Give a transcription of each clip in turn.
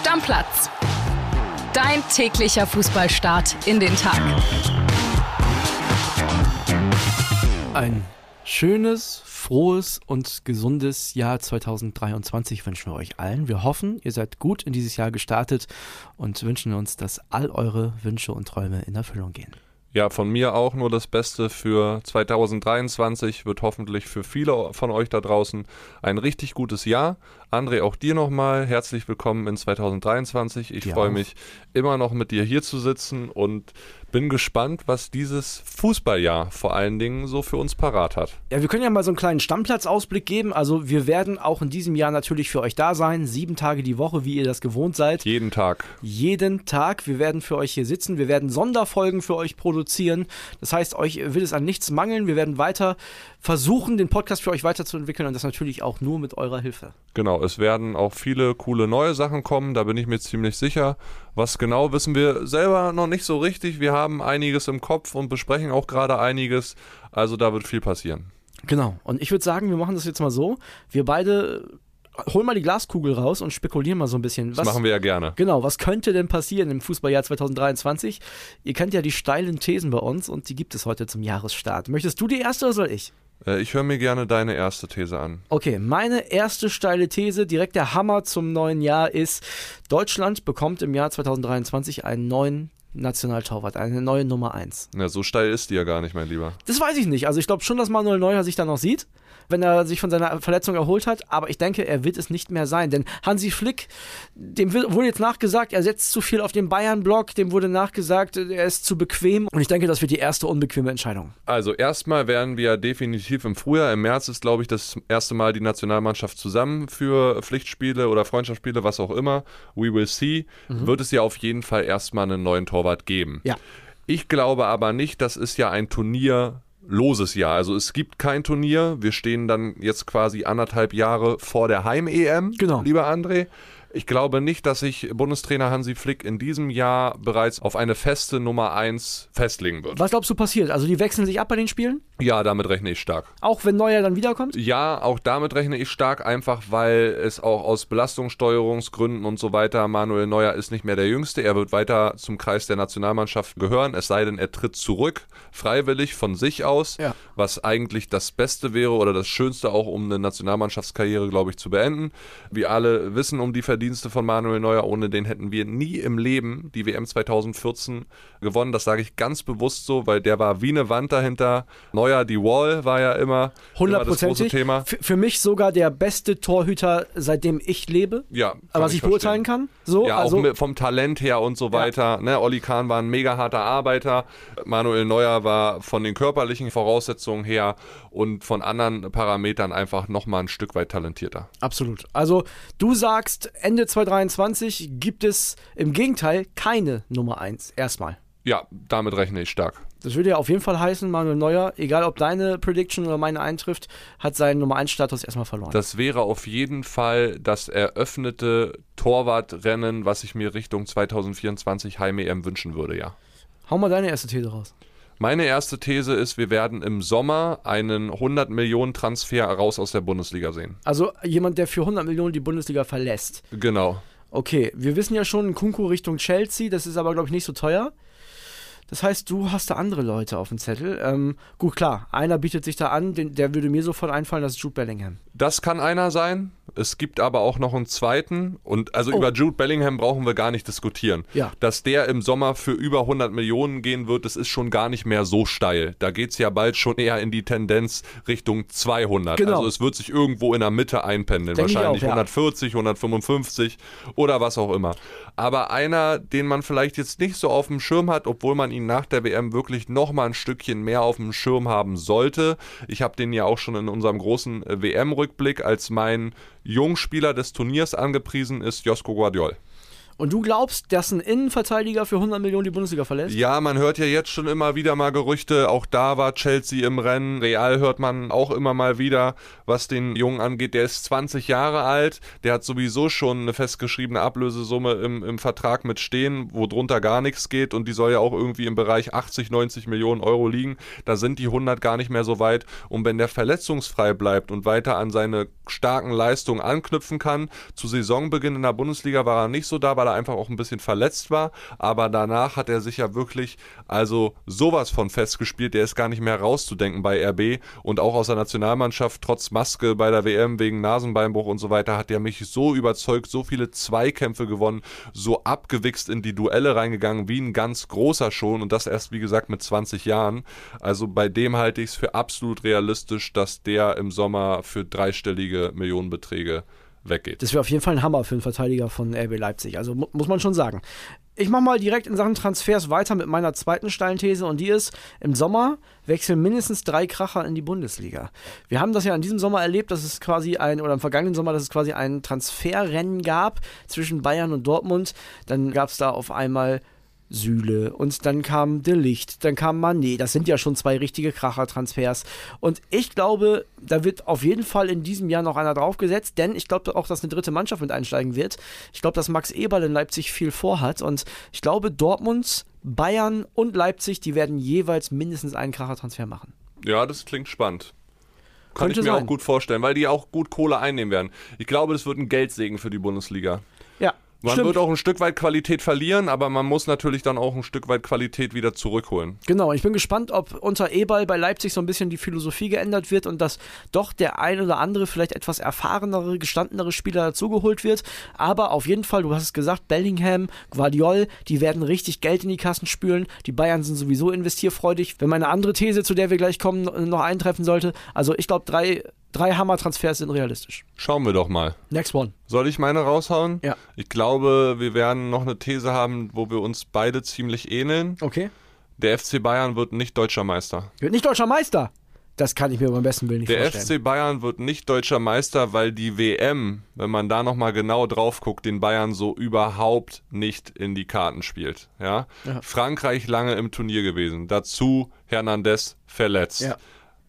Stammplatz. Dein täglicher Fußballstart in den Tag. Ein schönes, frohes und gesundes Jahr 2023 wünschen wir euch allen. Wir hoffen, ihr seid gut in dieses Jahr gestartet und wünschen uns, dass all eure Wünsche und Träume in Erfüllung gehen. Ja, von mir auch nur das Beste für 2023. Wird hoffentlich für viele von euch da draußen ein richtig gutes Jahr. André, auch dir nochmal herzlich willkommen in 2023. Ich freue mich immer noch mit dir hier zu sitzen und bin gespannt, was dieses Fußballjahr vor allen Dingen so für uns parat hat. Ja, wir können ja mal so einen kleinen Stammplatzausblick geben. Also wir werden auch in diesem Jahr natürlich für euch da sein. Sieben Tage die Woche, wie ihr das gewohnt seid. Jeden Tag. Jeden Tag. Wir werden für euch hier sitzen. Wir werden Sonderfolgen für euch produzieren. Das heißt, euch wird es an nichts mangeln. Wir werden weiter versuchen, den Podcast für euch weiterzuentwickeln und das natürlich auch nur mit eurer Hilfe. Genau, es werden auch viele coole neue Sachen kommen, da bin ich mir ziemlich sicher. Was genau wissen wir selber noch nicht so richtig. Wir haben einiges im Kopf und besprechen auch gerade einiges, also da wird viel passieren. Genau, und ich würde sagen, wir machen das jetzt mal so. Wir beide holen mal die Glaskugel raus und spekulieren mal so ein bisschen. Was, das machen wir ja gerne. Genau, was könnte denn passieren im Fußballjahr 2023? Ihr kennt ja die steilen Thesen bei uns und die gibt es heute zum Jahresstart. Möchtest du die erste oder soll ich? Äh, ich höre mir gerne deine erste These an. Okay, meine erste steile These, direkt der Hammer zum neuen Jahr ist, Deutschland bekommt im Jahr 2023 einen neuen Nationaltorwart, eine neue Nummer 1. Ja, so steil ist die ja gar nicht, mein Lieber. Das weiß ich nicht. Also ich glaube schon, dass Manuel Neuer sich da noch sieht wenn er sich von seiner Verletzung erholt hat. Aber ich denke, er wird es nicht mehr sein. Denn Hansi Flick, dem wurde jetzt nachgesagt, er setzt zu viel auf den Bayern-Block. Dem wurde nachgesagt, er ist zu bequem. Und ich denke, das wird die erste unbequeme Entscheidung. Also erstmal werden wir definitiv im Frühjahr, im März ist, glaube ich, das erste Mal die Nationalmannschaft zusammen für Pflichtspiele oder Freundschaftsspiele, was auch immer. We will see. Mhm. Wird es ja auf jeden Fall erstmal einen neuen Torwart geben. Ja. Ich glaube aber nicht, das ist ja ein Turnier loses Jahr. Also es gibt kein Turnier. Wir stehen dann jetzt quasi anderthalb Jahre vor der Heim-EM, genau. lieber André. Ich glaube nicht, dass sich Bundestrainer Hansi Flick in diesem Jahr bereits auf eine feste Nummer 1 festlegen wird. Was glaubst du passiert? Also die wechseln sich ab bei den Spielen? Ja, damit rechne ich stark. Auch wenn Neuer dann wiederkommt? Ja, auch damit rechne ich stark, einfach weil es auch aus Belastungssteuerungsgründen und so weiter, Manuel Neuer ist nicht mehr der Jüngste. Er wird weiter zum Kreis der Nationalmannschaft gehören, es sei denn, er tritt zurück, freiwillig von sich aus, ja. was eigentlich das Beste wäre oder das Schönste auch, um eine Nationalmannschaftskarriere, glaube ich, zu beenden. Wir alle wissen um die Verdienste Verdienste von Manuel Neuer. Ohne den hätten wir nie im Leben die WM 2014 gewonnen. Das sage ich ganz bewusst so, weil der war wie eine Wand dahinter. Neuer, die Wall war ja immer, immer das große Thema. Für, für, mich sogar der beste Torhüter, seitdem ich lebe. Ja. Was ich, ich beurteilen kann. So, ja, also, auch vom Talent her und so weiter. Ja. Ne, Olli Kahn war ein mega harter Arbeiter. Manuel Neuer war von den körperlichen Voraussetzungen her und von anderen Parametern einfach nochmal ein Stück weit talentierter. Absolut. Also du sagst, Ende 2023 gibt es im Gegenteil keine Nummer 1. Erstmal. Ja, damit rechne ich stark. Das würde ja auf jeden Fall heißen, Manuel Neuer, egal ob deine Prediction oder meine eintrifft, hat seinen Nummer 1 Status erstmal verloren. Das wäre auf jeden Fall das eröffnete Torwartrennen, was ich mir Richtung 2024 Heim-EM wünschen würde, ja. Hau mal deine erste These raus. Meine erste These ist, wir werden im Sommer einen 100 Millionen Transfer raus aus der Bundesliga sehen. Also jemand, der für 100 Millionen die Bundesliga verlässt. Genau. Okay, wir wissen ja schon, Kunku Richtung Chelsea, das ist aber, glaube ich, nicht so teuer. Das heißt, du hast da andere Leute auf dem Zettel. Ähm, gut, klar, einer bietet sich da an, den, der würde mir sofort einfallen, das ist Jude Bellingham. Das kann einer sein. Es gibt aber auch noch einen zweiten. Und also oh. über Jude Bellingham brauchen wir gar nicht diskutieren. Ja. Dass der im Sommer für über 100 Millionen gehen wird, das ist schon gar nicht mehr so steil. Da geht es ja bald schon eher in die Tendenz Richtung 200. Genau. Also es wird sich irgendwo in der Mitte einpendeln. Denk Wahrscheinlich auch, ja. 140, 155 oder was auch immer. Aber einer, den man vielleicht jetzt nicht so auf dem Schirm hat, obwohl man ihn nach der WM wirklich nochmal ein Stückchen mehr auf dem Schirm haben sollte. Ich habe den ja auch schon in unserem großen äh, WM-Rückblick als mein Jungspieler des Turniers angepriesen ist Josko Guardiol. Und du glaubst, dass ein Innenverteidiger für 100 Millionen die Bundesliga verlässt? Ja, man hört ja jetzt schon immer wieder mal Gerüchte. Auch da war Chelsea im Rennen. Real hört man auch immer mal wieder, was den Jungen angeht. Der ist 20 Jahre alt. Der hat sowieso schon eine festgeschriebene Ablösesumme im, im Vertrag mit stehen, wo drunter gar nichts geht. Und die soll ja auch irgendwie im Bereich 80, 90 Millionen Euro liegen. Da sind die 100 gar nicht mehr so weit. Und wenn der verletzungsfrei bleibt und weiter an seine starken Leistungen anknüpfen kann, zu Saisonbeginn in der Bundesliga war er nicht so da, weil er einfach auch ein bisschen verletzt war. Aber danach hat er sich ja wirklich also sowas von festgespielt. Der ist gar nicht mehr rauszudenken bei RB und auch aus der Nationalmannschaft trotz Maske bei der WM wegen Nasenbeinbruch und so weiter hat er mich so überzeugt, so viele Zweikämpfe gewonnen, so abgewichst in die Duelle reingegangen wie ein ganz großer schon und das erst wie gesagt mit 20 Jahren. Also bei dem halte ich es für absolut realistisch, dass der im Sommer für dreistellige Millionenbeträge weggeht. Das wäre auf jeden Fall ein Hammer für einen Verteidiger von RB Leipzig. Also mu muss man schon sagen. Ich mache mal direkt in Sachen Transfers weiter mit meiner zweiten steilen These und die ist, im Sommer wechseln mindestens drei Kracher in die Bundesliga. Wir haben das ja in diesem Sommer erlebt, dass es quasi ein, oder im vergangenen Sommer, dass es quasi ein Transferrennen gab zwischen Bayern und Dortmund. Dann gab es da auf einmal Süle und dann kam De Licht, dann kam Manet. Das sind ja schon zwei richtige Kracher-Transfers. Und ich glaube, da wird auf jeden Fall in diesem Jahr noch einer draufgesetzt, denn ich glaube auch, dass eine dritte Mannschaft mit einsteigen wird. Ich glaube, dass Max Eberl in Leipzig viel vorhat und ich glaube, Dortmund, Bayern und Leipzig, die werden jeweils mindestens einen Kracher-Transfer machen. Ja, das klingt spannend. Kann Könnte ich mir sein. auch gut vorstellen, weil die auch gut Kohle einnehmen werden. Ich glaube, das wird ein Geldsegen für die Bundesliga. Ja. Man stimmt. wird auch ein Stück weit Qualität verlieren, aber man muss natürlich dann auch ein Stück weit Qualität wieder zurückholen. Genau, ich bin gespannt, ob unter Eberl bei Leipzig so ein bisschen die Philosophie geändert wird und dass doch der ein oder andere vielleicht etwas erfahrenere, gestandenere Spieler dazugeholt wird. Aber auf jeden Fall, du hast es gesagt, Bellingham, Guardiol, die werden richtig Geld in die Kassen spülen. Die Bayern sind sowieso investierfreudig. Wenn meine andere These, zu der wir gleich kommen, noch eintreffen sollte, also ich glaube, drei, drei Hammer-Transfers sind realistisch. Schauen wir doch mal. Next one. Soll ich meine raushauen? Ja. Ich glaube, wir werden noch eine These haben, wo wir uns beide ziemlich ähneln. Okay. Der FC Bayern wird nicht deutscher Meister. Wird nicht deutscher Meister. Das kann ich mir beim besten Willen nicht Der vorstellen. FC Bayern wird nicht deutscher Meister, weil die WM, wenn man da nochmal genau drauf guckt, den Bayern so überhaupt nicht in die Karten spielt. Ja? Ja. Frankreich lange im Turnier gewesen. Dazu Hernandez verletzt. Ja.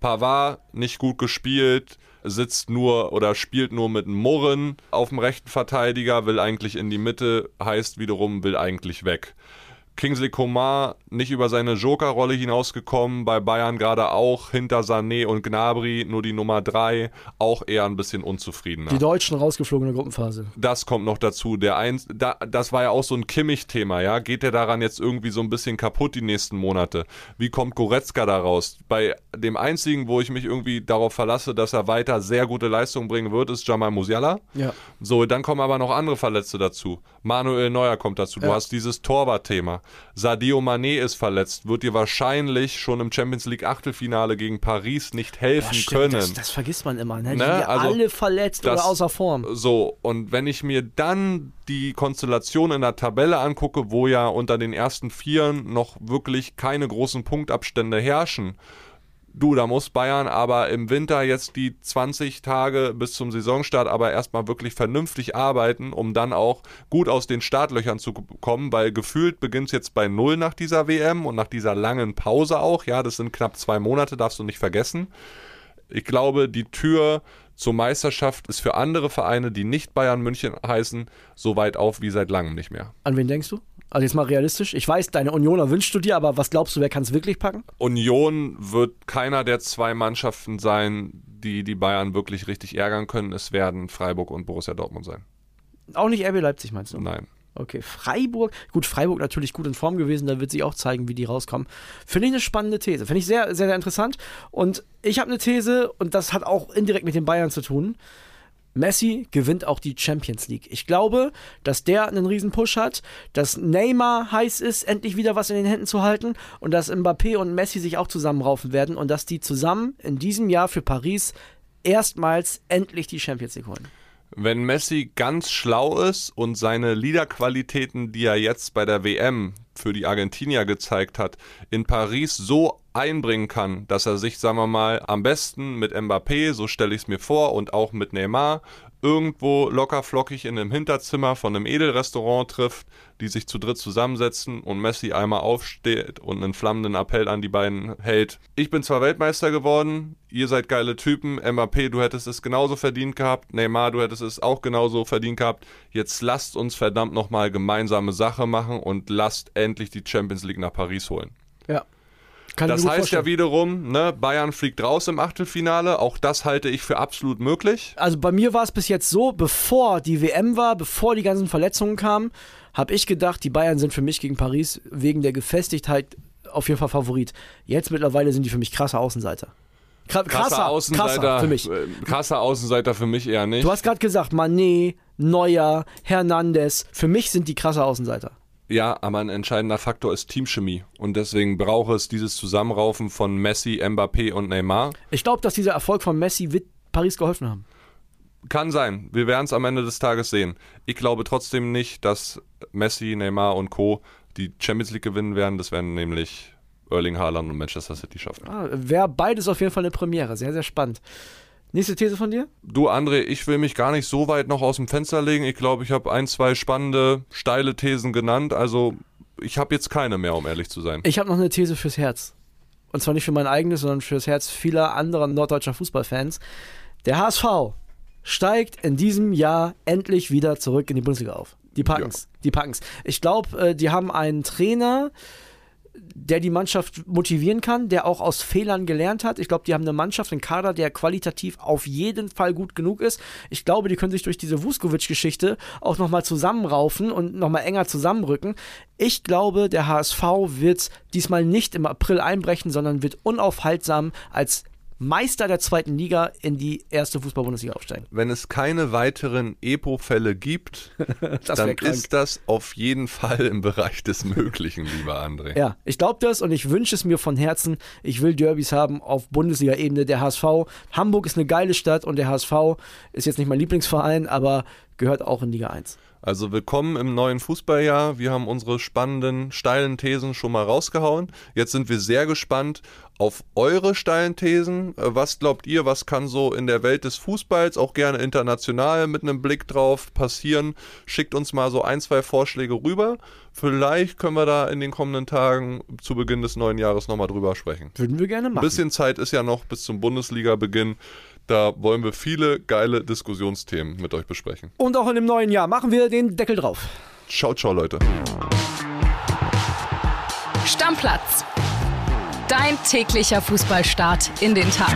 Pavard nicht gut gespielt, sitzt nur oder spielt nur mit Murren auf dem rechten Verteidiger, will eigentlich in die Mitte, heißt wiederum, will eigentlich weg. Kingsley Coman nicht über seine Joker-Rolle hinausgekommen, bei Bayern gerade auch hinter Sané und Gnabry, nur die Nummer 3, auch eher ein bisschen unzufriedener. Die Deutschen rausgeflogen in der Gruppenphase. Das kommt noch dazu. Der eins, da, das war ja auch so ein Kimmich-Thema, ja. Geht der daran jetzt irgendwie so ein bisschen kaputt die nächsten Monate? Wie kommt Goretzka da raus? Bei dem einzigen, wo ich mich irgendwie darauf verlasse, dass er weiter sehr gute Leistungen bringen wird, ist Jamal Musiala. Ja. So, dann kommen aber noch andere Verletzte dazu. Manuel Neuer kommt dazu. Du Ja. hast dieses Torwart-Thema. Sadio Mané ist verletzt, wird dir wahrscheinlich schon im Champions League Achtelfinale gegen Paris nicht helfen Ja, stimmt, können. Das, das vergisst man immer. Ne? Die Ne, sind ja also alle verletzt das- oder außer Form. So, und wenn ich mir dann die Konstellation in der Tabelle angucke, wo ja unter den ersten Vieren noch wirklich keine großen Punktabstände herrschen, du, da muss Bayern aber im Winter jetzt die 20 Tage bis zum Saisonstart aber erstmal wirklich vernünftig arbeiten, um dann auch gut aus den Startlöchern zu kommen, weil gefühlt beginnt es jetzt bei Null nach dieser WM und nach dieser langen Pause auch. Ja, das sind knapp zwei Monate, darfst du nicht vergessen. Ich glaube, die Tür zur Meisterschaft ist für andere Vereine, die nicht Bayern München heißen, so weit auf wie seit langem nicht mehr. An wen denkst du? Also jetzt mal realistisch. Ich weiß, deine Unioner wünschst du dir, aber was glaubst du, wer kann es wirklich packen? Union wird keiner der zwei Mannschaften sein, die die Bayern wirklich richtig ärgern können. Es werden Freiburg und Borussia Dortmund sein. Auch nicht RB Leipzig, meinst du? Nein. Okay, Freiburg. Gut, Freiburg natürlich gut in Form gewesen, da wird sich auch zeigen, wie die rauskommen. Finde ich eine spannende These. Finde ich sehr, sehr, sehr interessant. Und ich habe eine These, und das hat auch indirekt mit den Bayern zu tun. Messi gewinnt auch die Champions League. Ich glaube, dass der einen riesen Push hat, dass Neymar heiß ist, endlich wieder was in den Händen zu halten und dass Mbappé und Messi sich auch zusammenraufen werden und dass die zusammen in diesem Jahr für Paris erstmals endlich die Champions League holen. Wenn Messi ganz schlau ist und seine Liederqualitäten, die er jetzt bei der WM für die Argentinier gezeigt hat, in Paris so einbringen kann, dass er sich, sagen wir mal, am besten mit Mbappé, so stelle ich es mir vor, und auch mit Neymar irgendwo locker flockig in einem Hinterzimmer von einem Edelrestaurant trifft, die sich zu dritt zusammensetzen und Messi einmal aufsteht und einen flammenden Appell an die beiden hält. Ich bin zwar Weltmeister geworden, ihr seid geile Typen, Mbappé, du hättest es genauso verdient gehabt, Neymar, du hättest es auch genauso verdient gehabt. Jetzt lasst uns verdammt nochmal gemeinsame Sache machen und lasst endlich die Champions League nach Paris holen. Ja. Kann das heißt vorstellen. ja wiederum, ne, Bayern fliegt raus im Achtelfinale. Auch das halte ich für absolut möglich. Also bei mir war es bis jetzt so, bevor die WM war, bevor die ganzen Verletzungen kamen, habe ich gedacht, die Bayern sind für mich gegen Paris wegen der Gefestigtheit auf jeden Fall Favorit. Jetzt mittlerweile sind die für mich krasse Außenseiter. Krasser, krasser Außenseiter krasser für mich. Äh, krasser Außenseiter für mich eher nicht. Du hast gerade gesagt, Manet, Neuer, Hernandez. Für mich sind die krasse Außenseiter. Ja, aber ein entscheidender Faktor ist Teamchemie. Und deswegen braucht es dieses Zusammenraufen von Messi, Mbappé und Neymar. Ich glaube, dass dieser Erfolg von Messi wird Paris geholfen haben. Kann sein. Wir werden es am Ende des Tages sehen. Ich glaube trotzdem nicht, dass Messi, Neymar und Co. die Champions League gewinnen werden. Das werden nämlich Erling Haaland und Manchester City schaffen. Ah, Wäre beides auf jeden Fall eine Premiere. Sehr, sehr spannend. Nächste These von dir? Du, André, ich will mich gar nicht so weit noch aus dem Fenster legen. Ich glaube, ich habe ein, zwei spannende, steile Thesen genannt. Also, ich habe jetzt keine mehr, um ehrlich zu sein. Ich habe noch eine These fürs Herz. Und zwar nicht für mein eigenes, sondern fürs Herz vieler anderer norddeutscher Fußballfans. Der HSV steigt in diesem Jahr endlich wieder zurück in die Bundesliga auf. Die packen's. Ja. Die packen's. Ich glaube, äh, die haben einen Trainer, der die Mannschaft motivieren kann, der auch aus Fehlern gelernt hat. Ich glaube, die haben eine Mannschaft, einen Kader, der qualitativ auf jeden Fall gut genug ist. Ich glaube, die können sich durch diese Vuskovic-Geschichte auch nochmal zusammenraufen und nochmal enger zusammenrücken. Ich glaube, der HSV wird diesmal nicht im April einbrechen, sondern wird unaufhaltsam als Meister der zweiten Liga in die erste Fußball-Bundesliga aufsteigen. Wenn es keine weiteren EPO-Fälle gibt, dann ist das auf jeden Fall im Bereich des Möglichen, lieber André. Ja, ich glaube das und ich wünsche es mir von Herzen. Ich will Derbys haben auf Bundesliga-Ebene. Der HSV, Hamburg ist eine geile Stadt und der HSV ist jetzt nicht mein Lieblingsverein, aber gehört auch in Liga 1. Also willkommen im neuen Fußballjahr. Wir haben unsere spannenden, steilen Thesen schon mal rausgehauen. Jetzt sind wir sehr gespannt auf eure steilen Thesen. Äh, was glaubt ihr, was kann so in der Welt des Fußballs, auch gerne international mit einem Blick drauf passieren? Schickt uns mal so ein, zwei Vorschläge rüber. Vielleicht können wir da in den kommenden Tagen zu Beginn des neuen Jahres nochmal drüber sprechen. Würden wir gerne machen. Ein bisschen Zeit ist ja noch bis zum Bundesliga-Beginn. Da wollen wir viele geile Diskussionsthemen mit euch besprechen. Und auch in dem neuen Jahr machen wir den Deckel drauf. Ciao, ciao, Leute. Stammplatz. Dein täglicher Fußballstart in den Tag.